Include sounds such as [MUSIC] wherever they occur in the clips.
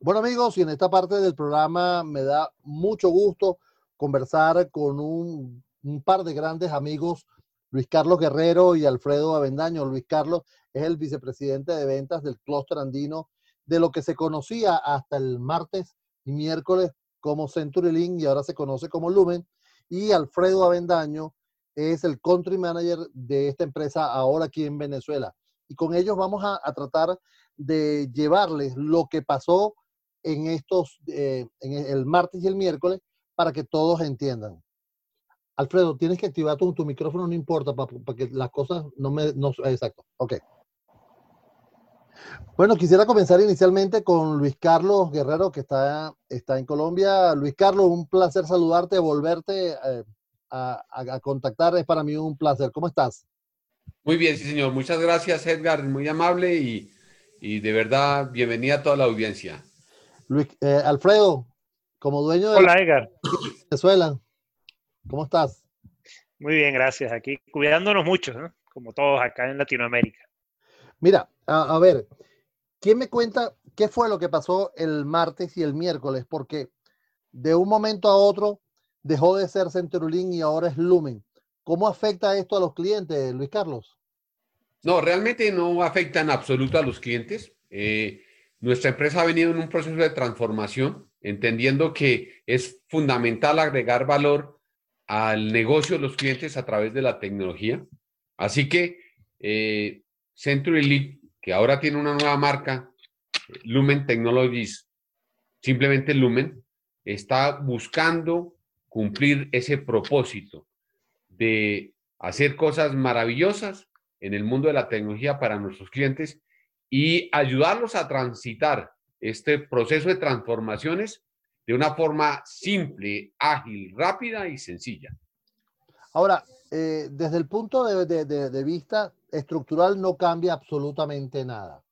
Bueno amigos, y en esta parte del programa me da mucho gusto conversar con un, par de grandes amigos, Luis Carlos Guerrero y Alfredo Avendaño. Luis Carlos es el vicepresidente de ventas del clúster andino, de lo que se conocía hasta el martes y miércoles como CenturyLink y ahora se conoce como Lumen. Y Alfredo Avendaño es el country manager de esta empresa ahora aquí en Venezuela. Y con ellos vamos a, a tratar de llevarles lo que pasó en estos, eh, en el martes y el miércoles para que todos entiendan. Alfredo, tienes que activar tu, tu micrófono, no importa, para, para, que las cosas no me... No, exacto, ok. Bueno, quisiera comenzar inicialmente con Luis Carlos Guerrero, que está, está en Colombia. Luis Carlos, un placer saludarte, volverte eh, a, a contactar, es para mí un placer. ¿Cómo estás? Muy bien, sí, señor. Muchas gracias, Edgar, muy amable y, y de verdad, bienvenida a toda la audiencia. Luis, eh, Alfredo, como dueño de Hola, Edgar. Venezuela, ¿cómo estás? Muy bien, gracias. Aquí cuidándonos mucho, ¿no? como todos acá en Latinoamérica. Mira, a, a, ver, ¿quién me cuenta qué fue lo que pasó el martes y el miércoles? Porque de un momento a otro dejó de ser Centurulín y ahora es Lumen. ¿Cómo afecta esto a los clientes, Luis Carlos? No, realmente no afecta en absoluto a los clientes. Eh, nuestra empresa ha venido en un proceso de transformación, entendiendo que es fundamental agregar valor al negocio de los clientes a través de la tecnología. Así que eh, Century que ahora tiene una nueva marca, Lumen Technologies, simplemente Lumen, está buscando cumplir ese propósito de hacer cosas maravillosas en el mundo de la tecnología para nuestros clientes y ayudarlos a transitar este proceso de transformaciones de una forma simple, ágil, rápida y sencilla. Ahora, eh, desde el punto de, de, de, vista estructural no cambia absolutamente nada.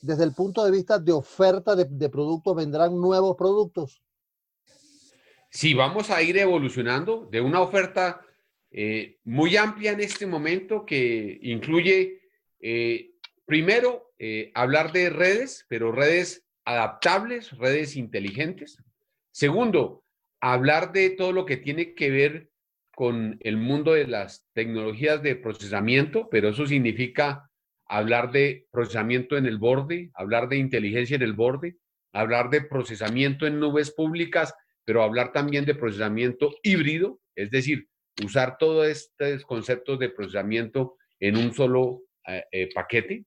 Desde el punto de vista de oferta de, de productos, ¿vendrán nuevos productos? Sí, vamos a ir evolucionando de una oferta eh, muy amplia en este momento que incluye eh, Primero, eh, hablar de redes, pero redes adaptables, redes inteligentes. Segundo, hablar de todo lo que tiene que ver con el mundo de las tecnologías de procesamiento, pero eso significa hablar de procesamiento en el borde, hablar de inteligencia en el borde, hablar de procesamiento en nubes públicas, pero hablar también de procesamiento híbrido, es decir, usar todos estos conceptos de procesamiento en un solo eh, eh, paquete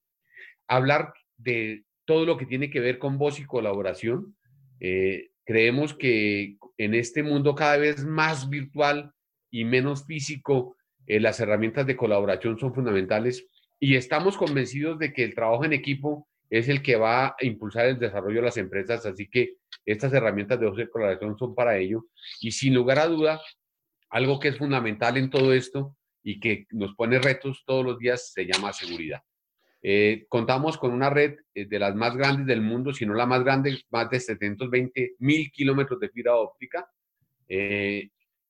hablar de todo lo que tiene que ver con voz y colaboración. Eh, creemos que en este mundo cada vez más virtual y menos físico, las herramientas de colaboración son fundamentales y estamos convencidos de que el trabajo en equipo es el que va a impulsar el desarrollo de las empresas, así que estas herramientas de voz y colaboración son para ello. Y sin lugar a duda, algo que es fundamental en todo esto y que nos pone retos todos los días se llama seguridad. Eh, contamos con una red eh, de las más grandes del mundo, si no la más grande, más de 720 mil kilómetros de fibra óptica. Eh,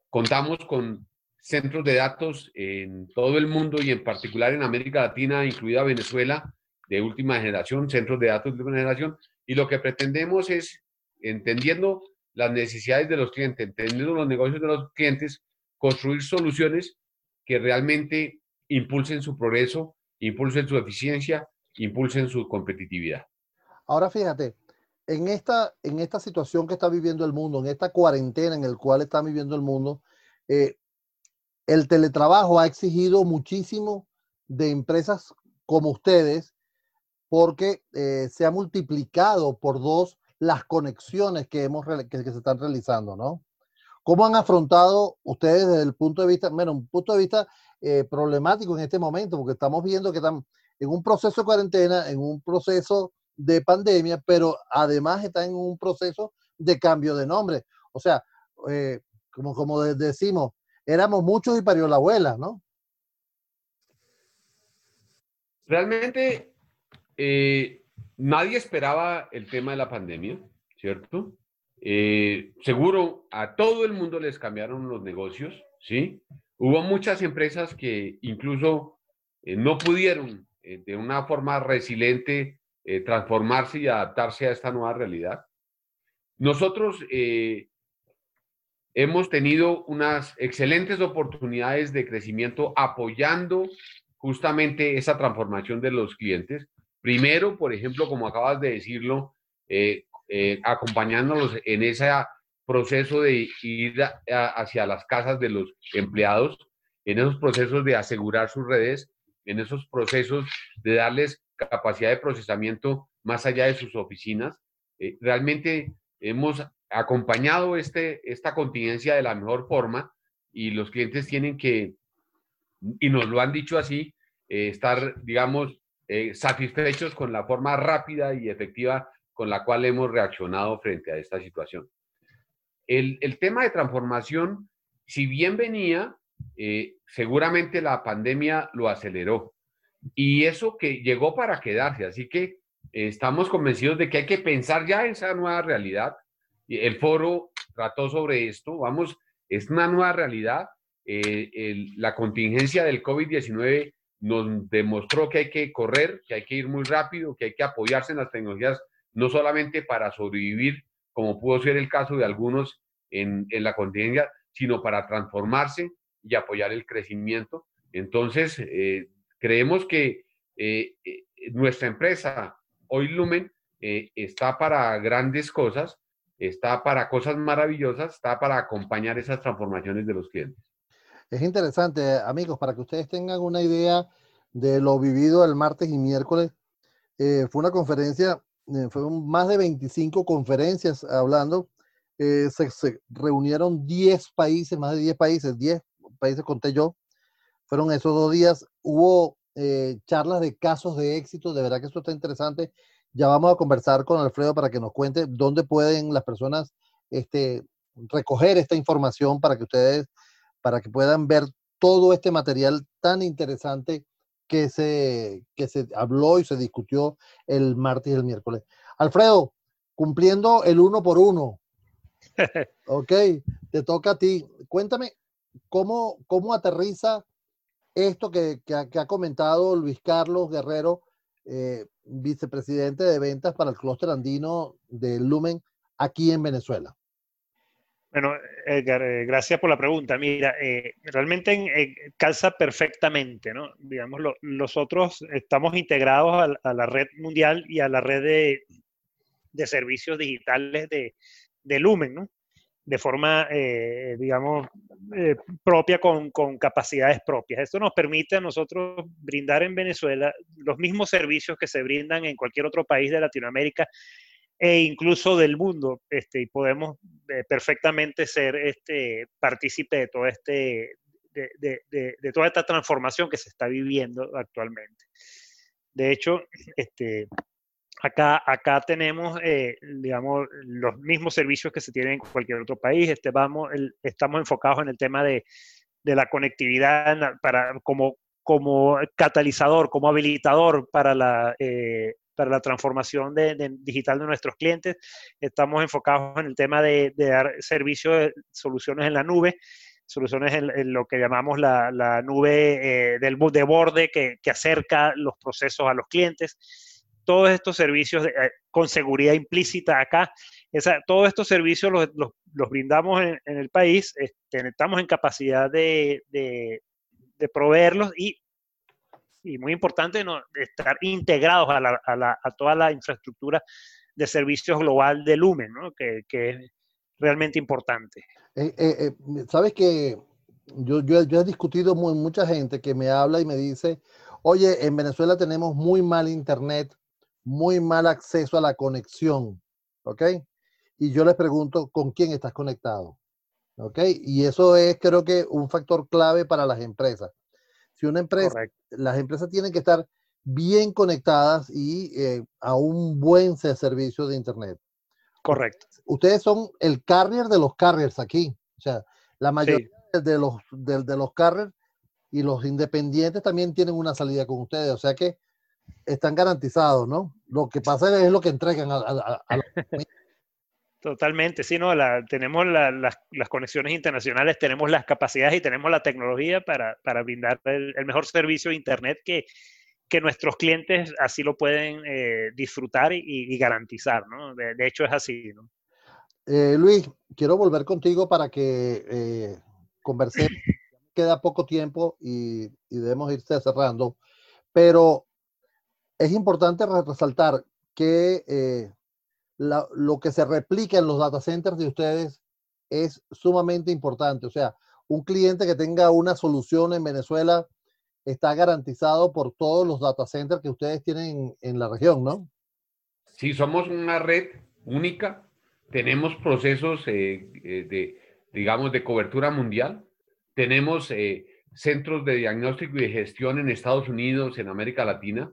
contamos con centros de datos en todo el mundo y en particular en América Latina, incluida Venezuela, de última generación, centros de datos de última generación. Y lo que pretendemos es, entendiendo las necesidades de los clientes, entendiendo los negocios de los clientes, construir soluciones que realmente impulsen su progreso impulsen su eficiencia, impulsen su competitividad. Ahora fíjate, en esta, en esta situación que está viviendo el mundo, en esta cuarentena en el cual está viviendo el mundo, eh, el teletrabajo ha exigido muchísimo de empresas como ustedes porque eh, se ha multiplicado por dos las conexiones que, hemos, que, que, se están realizando, ¿no? ¿Cómo han afrontado ustedes desde el punto de vista, bueno, un punto de vista eh, problemático en este momento, porque estamos viendo que están en un proceso de cuarentena, en un proceso de pandemia, pero además están en un proceso de cambio de nombre. O sea, eh, como, como decimos, éramos muchos y parió la abuela, ¿no? Realmente eh, nadie esperaba el tema de la pandemia, ¿cierto? Eh, seguro a todo el mundo les cambiaron los negocios, ¿sí? Hubo muchas empresas que incluso eh, no pudieron eh, de una forma resiliente transformarse y adaptarse a esta nueva realidad. Nosotros hemos tenido unas excelentes oportunidades de crecimiento apoyando justamente esa transformación de los clientes. Primero, por ejemplo, como acabas de decirlo, eh, acompañándolos en ese proceso de ir hacia las casas de los empleados, en esos procesos de asegurar sus redes, en esos procesos de darles capacidad de procesamiento más allá de sus oficinas. Eh, realmente hemos acompañado este, esta contingencia de la mejor forma y los clientes tienen que, y nos lo han dicho así, eh, estar, digamos, eh, satisfechos con la forma rápida y efectiva con la cual hemos reaccionado frente a esta situación. El, tema de transformación, si bien venía, seguramente la pandemia lo aceleró. Y eso que llegó para quedarse, así que eh, estamos convencidos de que hay que pensar ya en esa nueva realidad. El foro trató sobre esto, vamos, es una nueva realidad. Eh, la contingencia del COVID-19 nos demostró que hay que correr, que hay que ir muy rápido, que hay que apoyarse en las tecnologías, no solamente para sobrevivir, como pudo ser el caso de algunos en, en la contingencia, sino para transformarse y apoyar el crecimiento. Entonces, eh, Creemos que eh, eh, nuestra empresa, hoy Lumen, está para grandes cosas, está para cosas maravillosas, está para acompañar esas transformaciones de los clientes. Es interesante, amigos, para que ustedes tengan una idea de lo vivido el martes y miércoles. fue una conferencia, fueron más de 25 conferencias hablando. Se, se, reunieron 10 países, más de 10 países, 10 países conté yo, fueron esos dos días. Hubo eh, charlas de casos de éxito, de verdad que esto está interesante. Ya vamos a conversar con Alfredo para que nos cuente dónde pueden las personas este, recoger esta información para que ustedes, para que puedan ver todo este material tan interesante que se, que se habló y se discutió el martes y el miércoles. Alfredo, cumpliendo el uno por uno. [LAUGHS] ok, te toca a ti. Cuéntame cómo, cómo aterriza esto que, ha, comentado Luis Carlos Guerrero, eh, vicepresidente de ventas para el clúster andino de Lumen aquí en Venezuela. Bueno, Edgar, eh, gracias por la pregunta. Mira, eh, realmente calza perfectamente, ¿no? Digamos, nosotros estamos integrados a, la red mundial y a la red de, servicios digitales de, Lumen, ¿no? de forma, eh, digamos, eh, propia con, capacidades propias. Esto nos permite a nosotros brindar en Venezuela los mismos servicios que se brindan en cualquier otro país de Latinoamérica e incluso del mundo, este, y podemos eh, perfectamente ser este, partícipe de todo este, de, toda esta transformación que se está viviendo actualmente. De hecho, este, Acá, acá tenemos, eh, digamos, los mismos servicios que se tienen en cualquier otro país. Este, vamos, estamos enfocados en el tema de, de la conectividad para, como, como catalizador, como habilitador para la, eh, para la transformación de, digital de nuestros clientes. Estamos enfocados en el tema de, dar servicios, soluciones en la nube, soluciones en, lo que llamamos la, nube eh, del, de borde que, acerca los procesos a los clientes todos estos servicios eh, con seguridad implícita acá. todos estos servicios los, brindamos en, el país, este, estamos en capacidad de, proveerlos y, y, muy importante, ¿no? estar integrados a, la, a, la, a, toda la infraestructura de servicios global de Lumen, ¿no? que, que, es realmente importante. Eh, eh, Sabes que yo, yo, yo, he discutido con mucha gente que me habla y me dice, oye, en Venezuela tenemos muy mal internet, muy mal acceso a la conexión, ¿ok? Y yo les pregunto, ¿con quién estás conectado? ¿Ok? Y eso es, creo que, un factor clave para las empresas. Si una empresa, las empresas tienen que estar bien conectadas y eh, a un buen servicio de Internet. Correcto. Ustedes son el carrier de los carriers aquí. O sea, la mayoría de, los, de, de los carriers y los independientes también tienen una salida con ustedes. O sea que están garantizados, ¿no? Lo que pasa es lo que entregan a, [LAUGHS] Totalmente, sí, ¿no? tenemos las, conexiones internacionales, tenemos las capacidades y tenemos la tecnología para, brindar el, mejor servicio de Internet que, que nuestros clientes así lo pueden eh, disfrutar y, garantizar, ¿no? De, hecho es así, ¿no? Eh, Luis, quiero volver contigo para que eh, conversemos. [LAUGHS] Queda poco tiempo y, y debemos irse cerrando, pero es importante resaltar que eh, lo que se replica en los data centers de ustedes es sumamente importante. O sea, un cliente que tenga una solución en Venezuela está garantizado por todos los data centers que ustedes tienen en la región, ¿no? Sí, somos una red única. Tenemos procesos eh, eh, de, digamos, de cobertura mundial. Tenemos centros de diagnóstico y de gestión en Estados Unidos, en América Latina.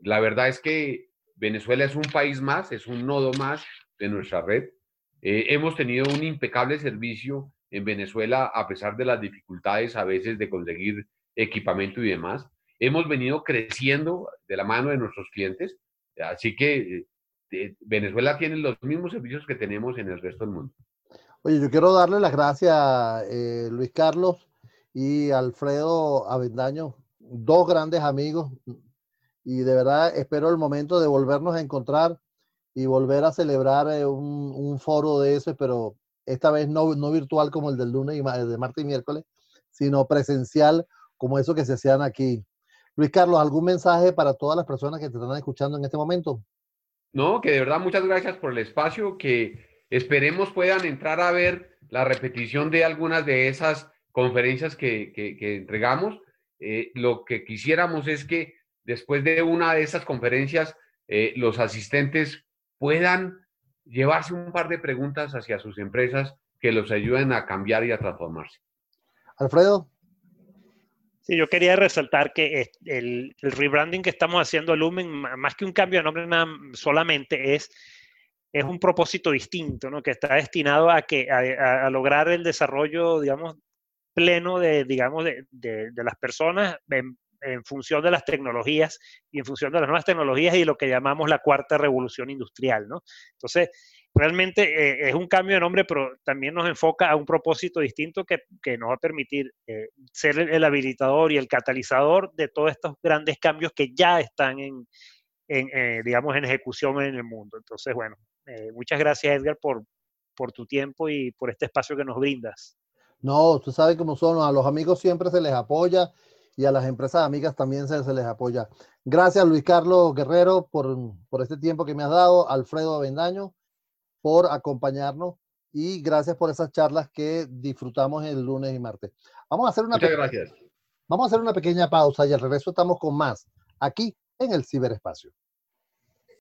La verdad es que Venezuela es un país más, es un nodo más de nuestra red. Eh, hemos tenido un impecable servicio en Venezuela a pesar de las dificultades a veces de conseguir equipamiento y demás. Hemos venido creciendo de la mano de nuestros clientes, así que eh, Venezuela tiene los mismos servicios que tenemos en el resto del mundo. Oye, yo quiero darle las gracias, eh, Luis Carlos y Alfredo Avendaño, dos grandes amigos, y de verdad espero el momento de volvernos a encontrar y volver a celebrar eh, un, foro de ese, pero esta vez no, no virtual como el del lunes y de martes y miércoles, sino presencial como eso que se hacían aquí. Luis Carlos, ¿algún mensaje para todas las personas que te están escuchando en este momento? No, que de verdad muchas gracias por el espacio, que esperemos puedan entrar a ver la repetición de algunas de esas conferencias que, entregamos. Eh, lo que quisiéramos es que después de una de esas conferencias, eh, los asistentes puedan llevarse un par de preguntas hacia sus empresas que los ayuden a cambiar y a transformarse. Alfredo. Sí, yo quería resaltar que el, rebranding que estamos haciendo a Lumen, más que un cambio de nombre solamente, es, es un propósito distinto, ¿no? que está destinado a, que, a, lograr el desarrollo, digamos, pleno de, digamos, de, de, de las personas en, en función de las tecnologías y en función de las nuevas tecnologías y lo que llamamos la cuarta revolución industrial, ¿no? Entonces, realmente eh, es un cambio de nombre, pero también nos enfoca a un propósito distinto que, nos va a permitir eh, ser el, habilitador y el catalizador de todos estos grandes cambios que ya están en, eh, digamos, en ejecución en el mundo. Entonces, bueno, muchas gracias Edgar por, por tu tiempo y por este espacio que nos brindas. No, tú sabes cómo son, a los amigos siempre se les apoya y a las empresas amigas también se, les apoya. Gracias Luis Carlos Guerrero por, por este tiempo que me has dado, Alfredo Avendaño por acompañarnos y gracias por esas charlas que disfrutamos el lunes y martes. Vamos a hacer una Muchas gracias. Vamos a hacer una pequeña pausa y al regreso estamos con más aquí en el ciberespacio.